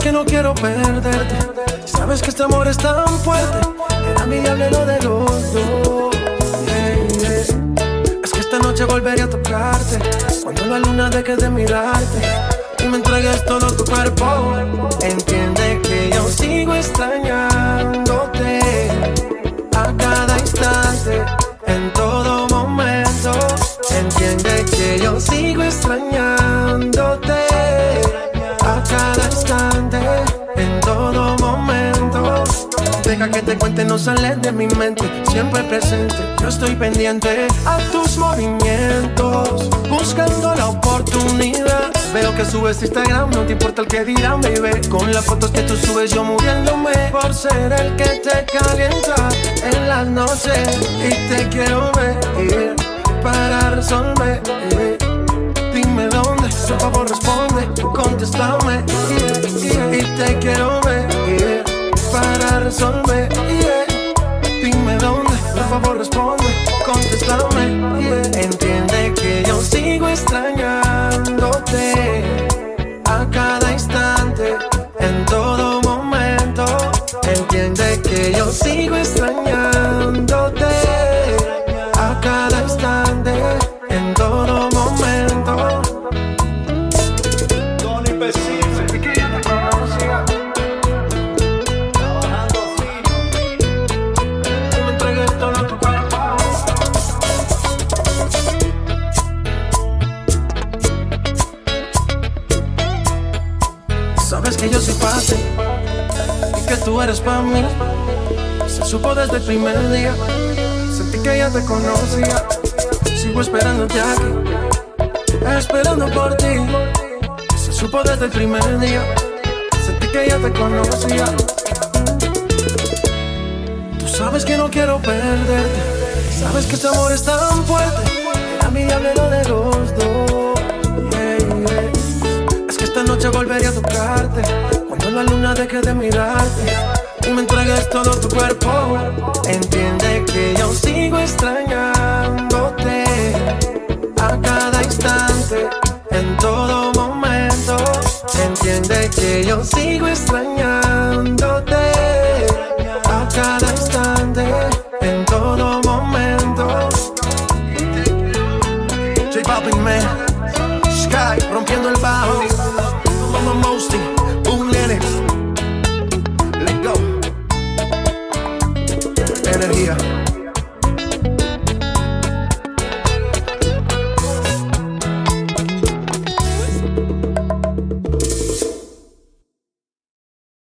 que no quiero perderte. Sabes que este amor es tan fuerte. Era mi diablo lo de los dos. Es que esta noche volveré a tocarte. Cuando la luna deje de mirarte. Y me entregues todo tu cuerpo. Entiende que yo sigo extrañándote. A cada instante. En todo momento. Entiende que yo sigo extrañándote que te cuente, no sale de mi mente, siempre presente. Yo estoy pendiente a tus movimientos, buscando la oportunidad. Veo que subes Instagram, no te importa el que dirán, baby. Con las fotos que tú subes, yo muriéndome por ser el que te calienta en las noches. Y te quiero ver para resolver. Dime dónde, por favor responde, contéstame. Y te quiero ver para resolver. Entiende que yo sigo extrañándote a cada instante, en todo momento. Entiende que yo sigo extrañándote Y que tú eres para mí. Se supo desde el primer día. Sentí que ya te conocía. Sigo esperándote aquí, esperando por ti. Se supo desde el primer día. Sentí que ya te conocía. Tú sabes que no quiero perderte. Sabes que este amor es tan fuerte. Era mi diablero de los dos. Yeah. Es que esta noche volveré a tocarte. Deje de mirarte. Y me entregues todo tu cuerpo. Entiende que yo sigo extrañándote. A cada instante. En todo momento. Entiende que yo sigo extrañándote. A cada instante. En todo momento. J Balvin, man. Energía.